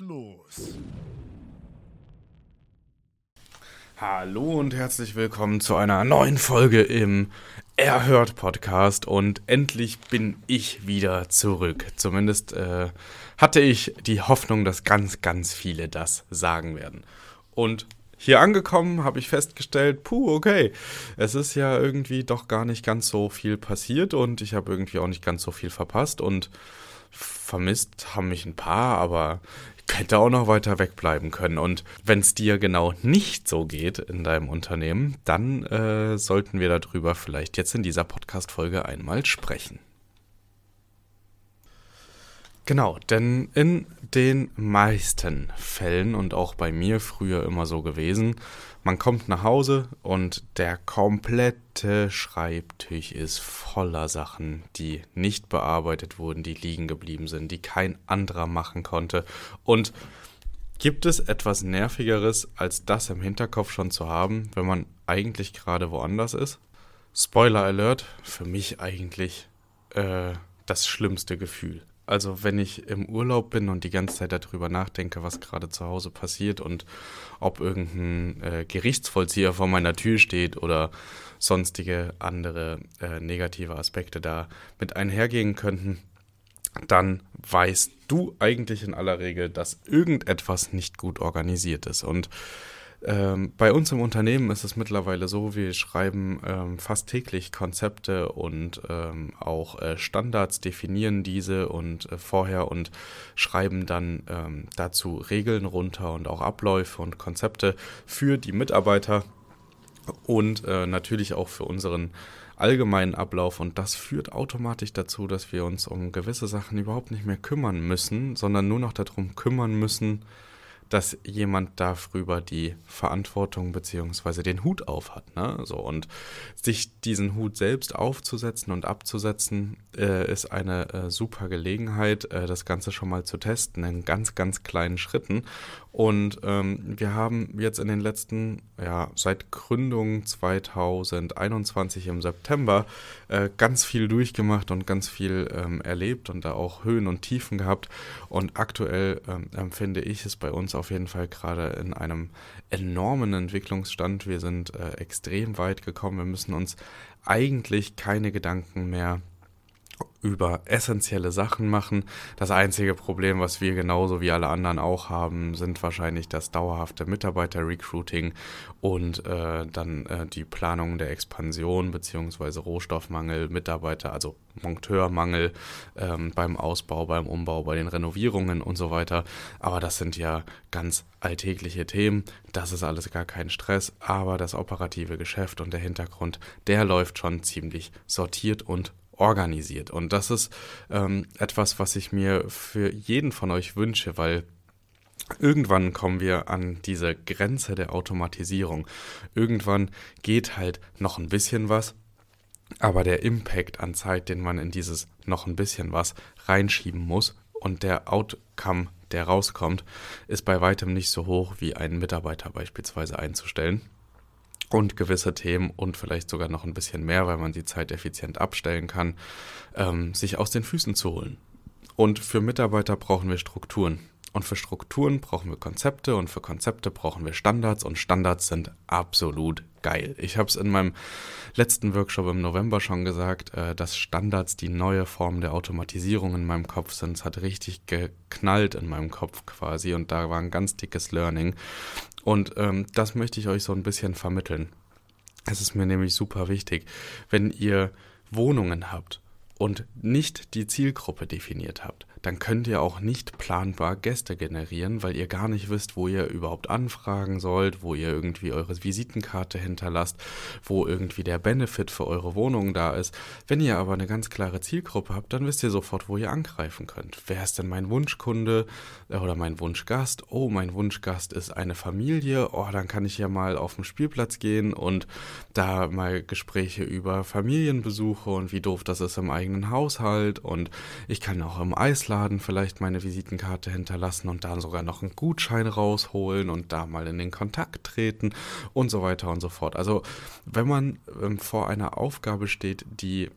Los. Hallo und herzlich willkommen zu einer neuen Folge im Erhört Podcast und endlich bin ich wieder zurück. Zumindest äh, hatte ich die Hoffnung, dass ganz, ganz viele das sagen werden. Und hier angekommen habe ich festgestellt, puh, okay, es ist ja irgendwie doch gar nicht ganz so viel passiert und ich habe irgendwie auch nicht ganz so viel verpasst und vermisst haben mich ein paar, aber hätte auch noch weiter wegbleiben können. Und wenn es dir genau nicht so geht in deinem Unternehmen, dann äh, sollten wir darüber vielleicht jetzt in dieser Podcast-Folge einmal sprechen. Genau, denn in den meisten Fällen und auch bei mir früher immer so gewesen, man kommt nach Hause und der komplette Schreibtisch ist voller Sachen, die nicht bearbeitet wurden, die liegen geblieben sind, die kein anderer machen konnte. Und gibt es etwas Nervigeres, als das im Hinterkopf schon zu haben, wenn man eigentlich gerade woanders ist? Spoiler Alert, für mich eigentlich äh, das schlimmste Gefühl. Also wenn ich im Urlaub bin und die ganze Zeit darüber nachdenke, was gerade zu Hause passiert und ob irgendein äh, Gerichtsvollzieher vor meiner Tür steht oder sonstige andere äh, negative Aspekte da mit einhergehen könnten, dann weißt du eigentlich in aller Regel, dass irgendetwas nicht gut organisiert ist. Und ähm, bei uns im Unternehmen ist es mittlerweile so, wir schreiben ähm, fast täglich Konzepte und ähm, auch äh, Standards, definieren diese und äh, vorher und schreiben dann ähm, dazu Regeln runter und auch Abläufe und Konzepte für die Mitarbeiter und äh, natürlich auch für unseren allgemeinen Ablauf. Und das führt automatisch dazu, dass wir uns um gewisse Sachen überhaupt nicht mehr kümmern müssen, sondern nur noch darum kümmern müssen, dass jemand darüber die Verantwortung bzw. den Hut auf hat. Ne? So, und sich diesen Hut selbst aufzusetzen und abzusetzen, äh, ist eine äh, super Gelegenheit, äh, das Ganze schon mal zu testen in ganz, ganz kleinen Schritten. Und ähm, wir haben jetzt in den letzten, ja, seit Gründung 2021 im September äh, ganz viel durchgemacht und ganz viel ähm, erlebt und da auch Höhen und Tiefen gehabt. Und aktuell ähm, empfinde ich es bei uns auf jeden Fall gerade in einem enormen Entwicklungsstand. Wir sind äh, extrem weit gekommen. Wir müssen uns eigentlich keine Gedanken mehr über essentielle Sachen machen. Das einzige Problem, was wir genauso wie alle anderen auch haben, sind wahrscheinlich das dauerhafte Mitarbeiter-Recruiting und äh, dann äh, die Planung der Expansion beziehungsweise Rohstoffmangel, Mitarbeiter, also Monteurmangel ähm, beim Ausbau, beim Umbau, bei den Renovierungen und so weiter. Aber das sind ja ganz alltägliche Themen. Das ist alles gar kein Stress, aber das operative Geschäft und der Hintergrund, der läuft schon ziemlich sortiert und organisiert. Und das ist ähm, etwas, was ich mir für jeden von euch wünsche, weil Irgendwann kommen wir an diese Grenze der Automatisierung. Irgendwann geht halt noch ein bisschen was, aber der Impact an Zeit, den man in dieses noch ein bisschen was reinschieben muss und der Outcome, der rauskommt, ist bei weitem nicht so hoch wie einen Mitarbeiter beispielsweise einzustellen und gewisse Themen und vielleicht sogar noch ein bisschen mehr, weil man die Zeit effizient abstellen kann, ähm, sich aus den Füßen zu holen. Und für Mitarbeiter brauchen wir Strukturen. Und für Strukturen brauchen wir Konzepte und für Konzepte brauchen wir Standards und Standards sind absolut geil. Ich habe es in meinem letzten Workshop im November schon gesagt, äh, dass Standards die neue Form der Automatisierung in meinem Kopf sind. Es hat richtig geknallt in meinem Kopf quasi und da war ein ganz dickes Learning. Und ähm, das möchte ich euch so ein bisschen vermitteln. Es ist mir nämlich super wichtig, wenn ihr Wohnungen habt und nicht die Zielgruppe definiert habt, dann könnt ihr auch nicht planbar Gäste generieren, weil ihr gar nicht wisst, wo ihr überhaupt anfragen sollt, wo ihr irgendwie eure Visitenkarte hinterlasst, wo irgendwie der Benefit für eure Wohnung da ist. Wenn ihr aber eine ganz klare Zielgruppe habt, dann wisst ihr sofort, wo ihr angreifen könnt. Wer ist denn mein Wunschkunde äh, oder mein Wunschgast? Oh, mein Wunschgast ist eine Familie. Oh, dann kann ich ja mal auf den Spielplatz gehen und da mal Gespräche über Familienbesuche und wie doof das ist im eigenen Haushalt und ich kann auch im Eisladen Einkaufsladen vielleicht meine Visitenkarte hinterlassen und dann sogar noch einen Gutschein rausholen und da mal in den Kontakt treten und so weiter und so fort. Also wenn man ähm, vor einer Aufgabe steht, die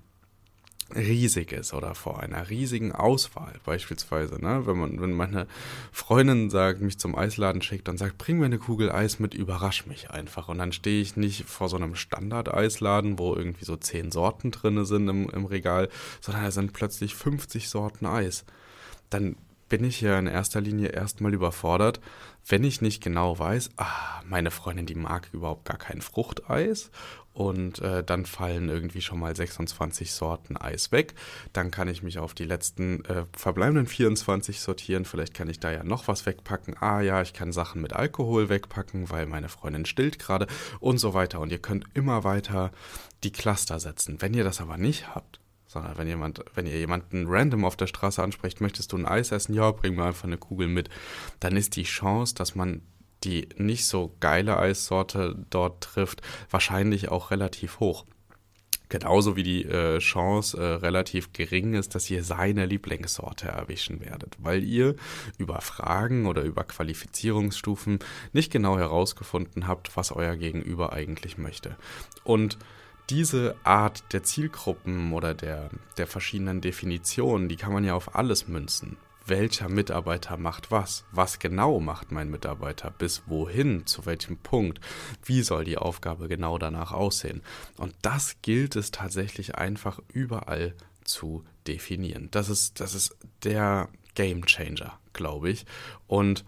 riesig ist oder vor einer riesigen Auswahl beispielsweise, ne? wenn man, wenn meine Freundin sagt, mich zum Eisladen schickt und sagt, bring mir eine Kugel Eis mit, überrasch mich einfach und dann stehe ich nicht vor so einem Standard-Eisladen, wo irgendwie so zehn Sorten drin sind im, im Regal, sondern da sind plötzlich 50 Sorten Eis dann bin ich ja in erster Linie erstmal überfordert, wenn ich nicht genau weiß, ah, meine Freundin, die mag überhaupt gar kein Fruchteis und äh, dann fallen irgendwie schon mal 26 Sorten Eis weg. Dann kann ich mich auf die letzten äh, verbleibenden 24 sortieren. Vielleicht kann ich da ja noch was wegpacken. Ah ja, ich kann Sachen mit Alkohol wegpacken, weil meine Freundin stillt gerade und so weiter. Und ihr könnt immer weiter die Cluster setzen. Wenn ihr das aber nicht habt, sondern wenn jemand, wenn ihr jemanden random auf der Straße ansprecht, möchtest du ein Eis essen? Ja, bring mir einfach eine Kugel mit. Dann ist die Chance, dass man die nicht so geile Eissorte dort trifft, wahrscheinlich auch relativ hoch. Genauso wie die äh, Chance äh, relativ gering ist, dass ihr seine Lieblingssorte erwischen werdet, weil ihr über Fragen oder über Qualifizierungsstufen nicht genau herausgefunden habt, was euer Gegenüber eigentlich möchte. Und diese Art der Zielgruppen oder der, der verschiedenen Definitionen, die kann man ja auf alles münzen. Welcher Mitarbeiter macht was? Was genau macht mein Mitarbeiter? Bis wohin? Zu welchem Punkt? Wie soll die Aufgabe genau danach aussehen? Und das gilt es tatsächlich einfach überall zu definieren. Das ist, das ist der Game Changer, glaube ich. Und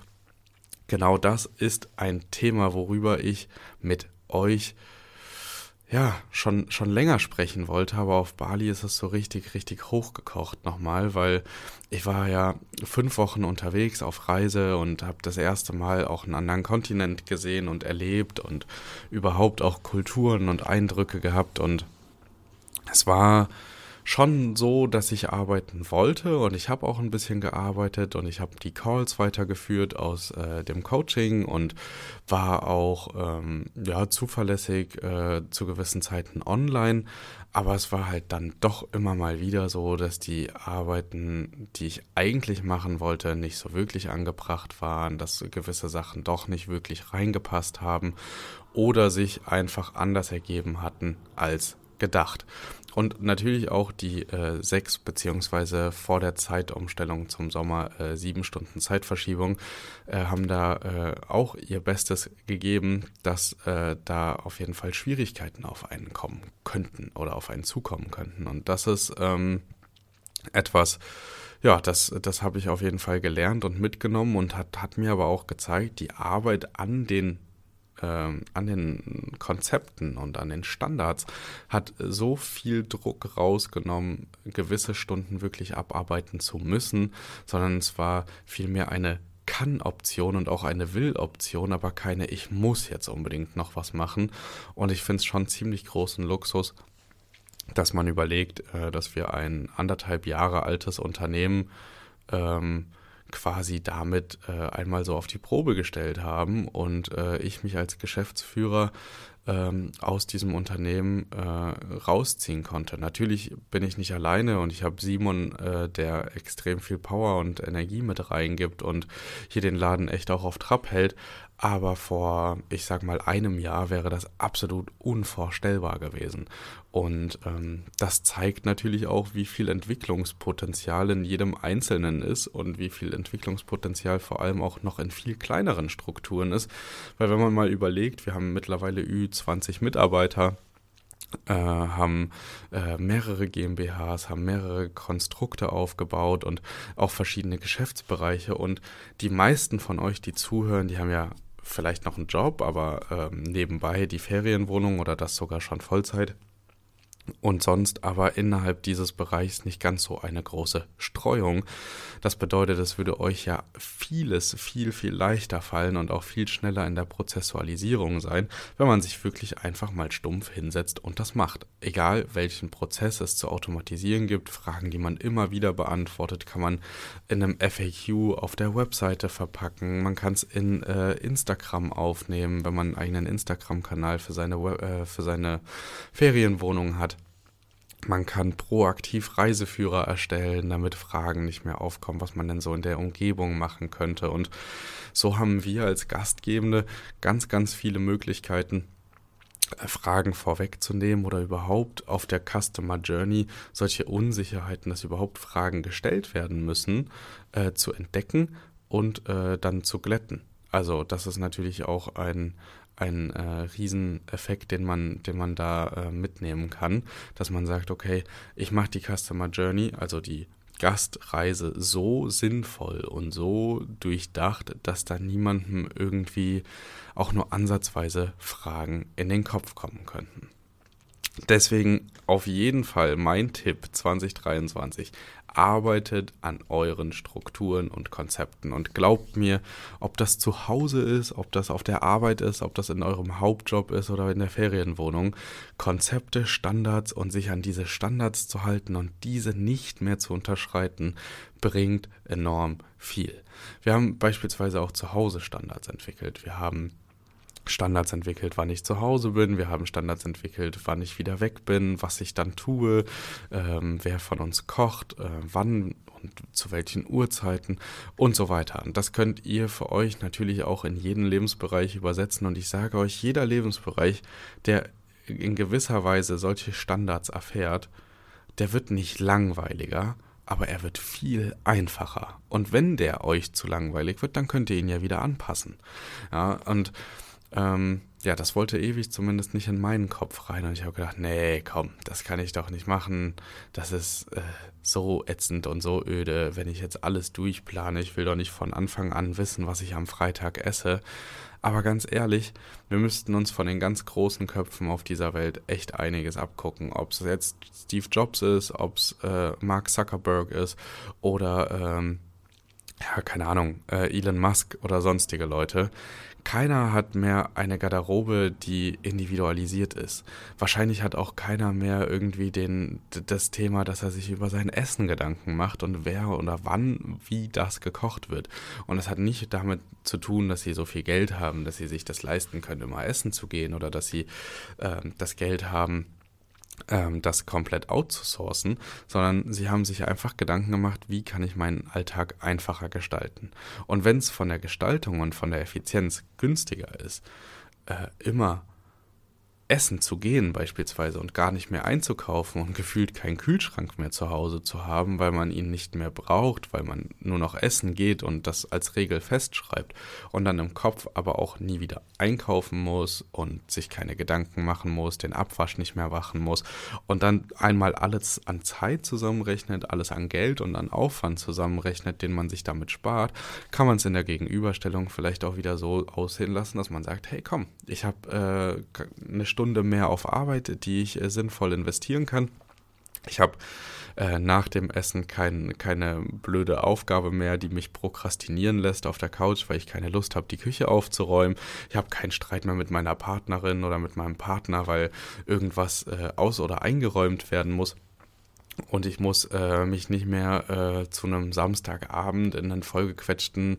genau das ist ein Thema, worüber ich mit euch ja, schon, schon länger sprechen wollte, aber auf Bali ist es so richtig, richtig hochgekocht nochmal, weil ich war ja fünf Wochen unterwegs auf Reise und habe das erste Mal auch einen anderen Kontinent gesehen und erlebt und überhaupt auch Kulturen und Eindrücke gehabt und es war schon so, dass ich arbeiten wollte und ich habe auch ein bisschen gearbeitet und ich habe die Calls weitergeführt aus äh, dem Coaching und war auch ähm, ja zuverlässig äh, zu gewissen Zeiten online, aber es war halt dann doch immer mal wieder so, dass die Arbeiten, die ich eigentlich machen wollte, nicht so wirklich angebracht waren, dass gewisse Sachen doch nicht wirklich reingepasst haben oder sich einfach anders ergeben hatten als gedacht. Und natürlich auch die äh, sechs beziehungsweise vor der Zeitumstellung zum Sommer äh, sieben Stunden Zeitverschiebung äh, haben da äh, auch ihr Bestes gegeben, dass äh, da auf jeden Fall Schwierigkeiten auf einen kommen könnten oder auf einen zukommen könnten. Und das ist ähm, etwas, ja, das, das habe ich auf jeden Fall gelernt und mitgenommen und hat, hat mir aber auch gezeigt, die Arbeit an den ähm, an den Konzepten und an den Standards hat so viel Druck rausgenommen, gewisse Stunden wirklich abarbeiten zu müssen, sondern es war vielmehr eine kann-Option und auch eine Will-Option, aber keine Ich muss jetzt unbedingt noch was machen. Und ich finde es schon ziemlich großen Luxus, dass man überlegt, äh, dass wir ein anderthalb Jahre altes Unternehmen ähm, quasi damit äh, einmal so auf die Probe gestellt haben und äh, ich mich als Geschäftsführer ähm, aus diesem Unternehmen äh, rausziehen konnte. Natürlich bin ich nicht alleine und ich habe Simon, äh, der extrem viel Power und Energie mit reingibt und hier den Laden echt auch auf Trab hält. Aber vor, ich sag mal, einem Jahr wäre das absolut unvorstellbar gewesen. Und ähm, das zeigt natürlich auch, wie viel Entwicklungspotenzial in jedem Einzelnen ist und wie viel Entwicklungspotenzial vor allem auch noch in viel kleineren Strukturen ist. Weil wenn man mal überlegt, wir haben mittlerweile Ü20 Mitarbeiter, äh, haben äh, mehrere GmbHs, haben mehrere Konstrukte aufgebaut und auch verschiedene Geschäftsbereiche. Und die meisten von euch, die zuhören, die haben ja vielleicht noch einen Job, aber ähm, nebenbei die Ferienwohnung oder das sogar schon Vollzeit und sonst aber innerhalb dieses Bereichs nicht ganz so eine große Streuung. Das bedeutet, es würde euch ja vieles viel, viel leichter fallen und auch viel schneller in der Prozessualisierung sein, wenn man sich wirklich einfach mal stumpf hinsetzt und das macht. Egal welchen Prozess es zu automatisieren gibt, Fragen, die man immer wieder beantwortet, kann man in einem FAQ auf der Webseite verpacken. Man kann es in äh, Instagram aufnehmen, wenn man einen eigenen Instagram-Kanal für äh, für seine Ferienwohnung hat. Man kann proaktiv Reiseführer erstellen, damit Fragen nicht mehr aufkommen, was man denn so in der Umgebung machen könnte. Und so haben wir als Gastgebende ganz, ganz viele Möglichkeiten, äh, Fragen vorwegzunehmen oder überhaupt auf der Customer Journey solche Unsicherheiten, dass überhaupt Fragen gestellt werden müssen, äh, zu entdecken und äh, dann zu glätten. Also das ist natürlich auch ein, ein äh, Rieseneffekt, den man, den man da äh, mitnehmen kann, dass man sagt, okay, ich mache die Customer Journey, also die Gastreise so sinnvoll und so durchdacht, dass da niemandem irgendwie auch nur ansatzweise Fragen in den Kopf kommen könnten. Deswegen auf jeden Fall mein Tipp 2023 arbeitet an euren Strukturen und Konzepten und glaubt mir, ob das zu Hause ist, ob das auf der Arbeit ist, ob das in eurem Hauptjob ist oder in der Ferienwohnung, Konzepte, Standards und sich an diese Standards zu halten und diese nicht mehr zu unterschreiten, bringt enorm viel. Wir haben beispielsweise auch zu Hause Standards entwickelt. Wir haben Standards entwickelt, wann ich zu Hause bin. Wir haben Standards entwickelt, wann ich wieder weg bin, was ich dann tue, ähm, wer von uns kocht, äh, wann und zu welchen Uhrzeiten und so weiter. Und das könnt ihr für euch natürlich auch in jeden Lebensbereich übersetzen. Und ich sage euch, jeder Lebensbereich, der in gewisser Weise solche Standards erfährt, der wird nicht langweiliger, aber er wird viel einfacher. Und wenn der euch zu langweilig wird, dann könnt ihr ihn ja wieder anpassen. Ja, und ähm, ja, das wollte ewig zumindest nicht in meinen Kopf rein. Und ich habe gedacht, nee, komm, das kann ich doch nicht machen. Das ist äh, so ätzend und so öde, wenn ich jetzt alles durchplane. Ich will doch nicht von Anfang an wissen, was ich am Freitag esse. Aber ganz ehrlich, wir müssten uns von den ganz großen Köpfen auf dieser Welt echt einiges abgucken. Ob es jetzt Steve Jobs ist, ob es äh, Mark Zuckerberg ist oder, ähm, ja, keine Ahnung, äh, Elon Musk oder sonstige Leute keiner hat mehr eine Garderobe, die individualisiert ist. Wahrscheinlich hat auch keiner mehr irgendwie den, das Thema, dass er sich über sein Essen Gedanken macht und wer oder wann, wie das gekocht wird. Und das hat nicht damit zu tun, dass sie so viel Geld haben, dass sie sich das leisten können, immer essen zu gehen oder dass sie äh, das Geld haben, das komplett outzusourcen, sondern sie haben sich einfach Gedanken gemacht, wie kann ich meinen Alltag einfacher gestalten. Und wenn es von der Gestaltung und von der Effizienz günstiger ist, äh, immer essen zu gehen beispielsweise und gar nicht mehr einzukaufen und gefühlt keinen Kühlschrank mehr zu Hause zu haben, weil man ihn nicht mehr braucht, weil man nur noch essen geht und das als Regel festschreibt und dann im Kopf aber auch nie wieder einkaufen muss und sich keine Gedanken machen muss, den Abwasch nicht mehr wachen muss und dann einmal alles an Zeit zusammenrechnet, alles an Geld und an Aufwand zusammenrechnet, den man sich damit spart, kann man es in der Gegenüberstellung vielleicht auch wieder so aussehen lassen, dass man sagt, hey komm, ich habe äh, eine Stunde Stunde mehr auf Arbeit, die ich äh, sinnvoll investieren kann. Ich habe äh, nach dem Essen kein, keine blöde Aufgabe mehr, die mich prokrastinieren lässt auf der Couch, weil ich keine Lust habe, die Küche aufzuräumen. Ich habe keinen Streit mehr mit meiner Partnerin oder mit meinem Partner, weil irgendwas äh, aus- oder eingeräumt werden muss. Und ich muss äh, mich nicht mehr äh, zu einem Samstagabend in einen vollgequetschten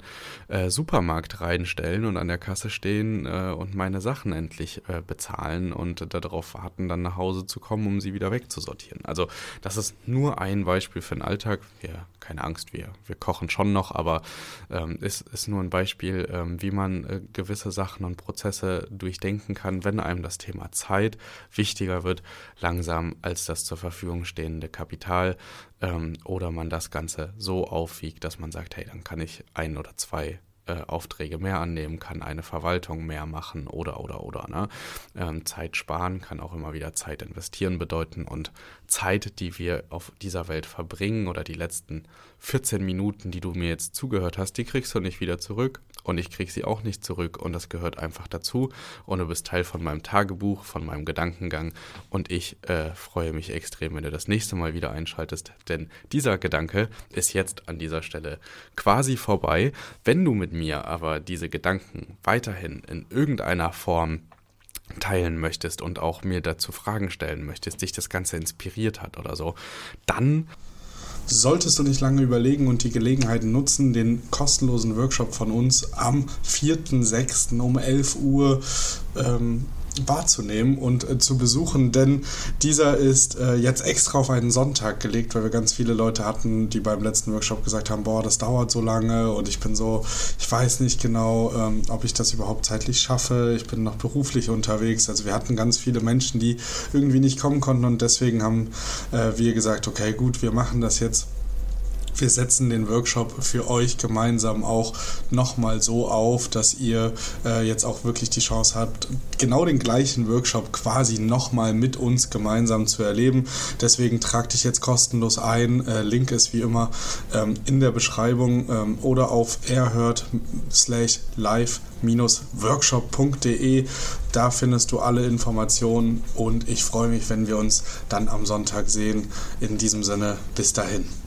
äh, Supermarkt reinstellen und an der Kasse stehen äh, und meine Sachen endlich äh, bezahlen und darauf warten, dann nach Hause zu kommen, um sie wieder wegzusortieren. Also das ist nur ein Beispiel für den Alltag. Wir, keine Angst, wir, wir kochen schon noch, aber ähm, ist, ist nur ein Beispiel, ähm, wie man äh, gewisse Sachen und Prozesse durchdenken kann, wenn einem das Thema Zeit wichtiger wird, langsam als das zur Verfügung stehende Kapital Kapital ähm, oder man das Ganze so aufwiegt, dass man sagt, hey, dann kann ich ein oder zwei äh, Aufträge mehr annehmen, kann eine Verwaltung mehr machen oder oder oder. Ne? Ähm, Zeit sparen kann auch immer wieder Zeit investieren bedeuten und Zeit, die wir auf dieser Welt verbringen oder die letzten 14 Minuten, die du mir jetzt zugehört hast, die kriegst du nicht wieder zurück und ich krieg sie auch nicht zurück. Und das gehört einfach dazu. Und du bist Teil von meinem Tagebuch, von meinem Gedankengang. Und ich äh, freue mich extrem, wenn du das nächste Mal wieder einschaltest, denn dieser Gedanke ist jetzt an dieser Stelle quasi vorbei. Wenn du mit mir aber diese Gedanken weiterhin in irgendeiner Form teilen möchtest und auch mir dazu Fragen stellen möchtest, dich das Ganze inspiriert hat oder so, dann solltest du nicht lange überlegen und die Gelegenheit nutzen, den kostenlosen Workshop von uns am 4.6. um 11 Uhr ähm, wahrzunehmen und äh, zu besuchen, denn dieser ist äh, jetzt extra auf einen Sonntag gelegt, weil wir ganz viele Leute hatten, die beim letzten Workshop gesagt haben, boah, das dauert so lange und ich bin so, ich weiß nicht genau, ähm, ob ich das überhaupt zeitlich schaffe, ich bin noch beruflich unterwegs, also wir hatten ganz viele Menschen, die irgendwie nicht kommen konnten und deswegen haben äh, wir gesagt, okay, gut, wir machen das jetzt wir setzen den Workshop für euch gemeinsam auch nochmal so auf, dass ihr äh, jetzt auch wirklich die Chance habt, genau den gleichen Workshop quasi nochmal mit uns gemeinsam zu erleben. Deswegen trag dich jetzt kostenlos ein. Äh, Link ist wie immer ähm, in der Beschreibung ähm, oder auf erhört slash live workshop.de. Da findest du alle Informationen und ich freue mich, wenn wir uns dann am Sonntag sehen. In diesem Sinne, bis dahin.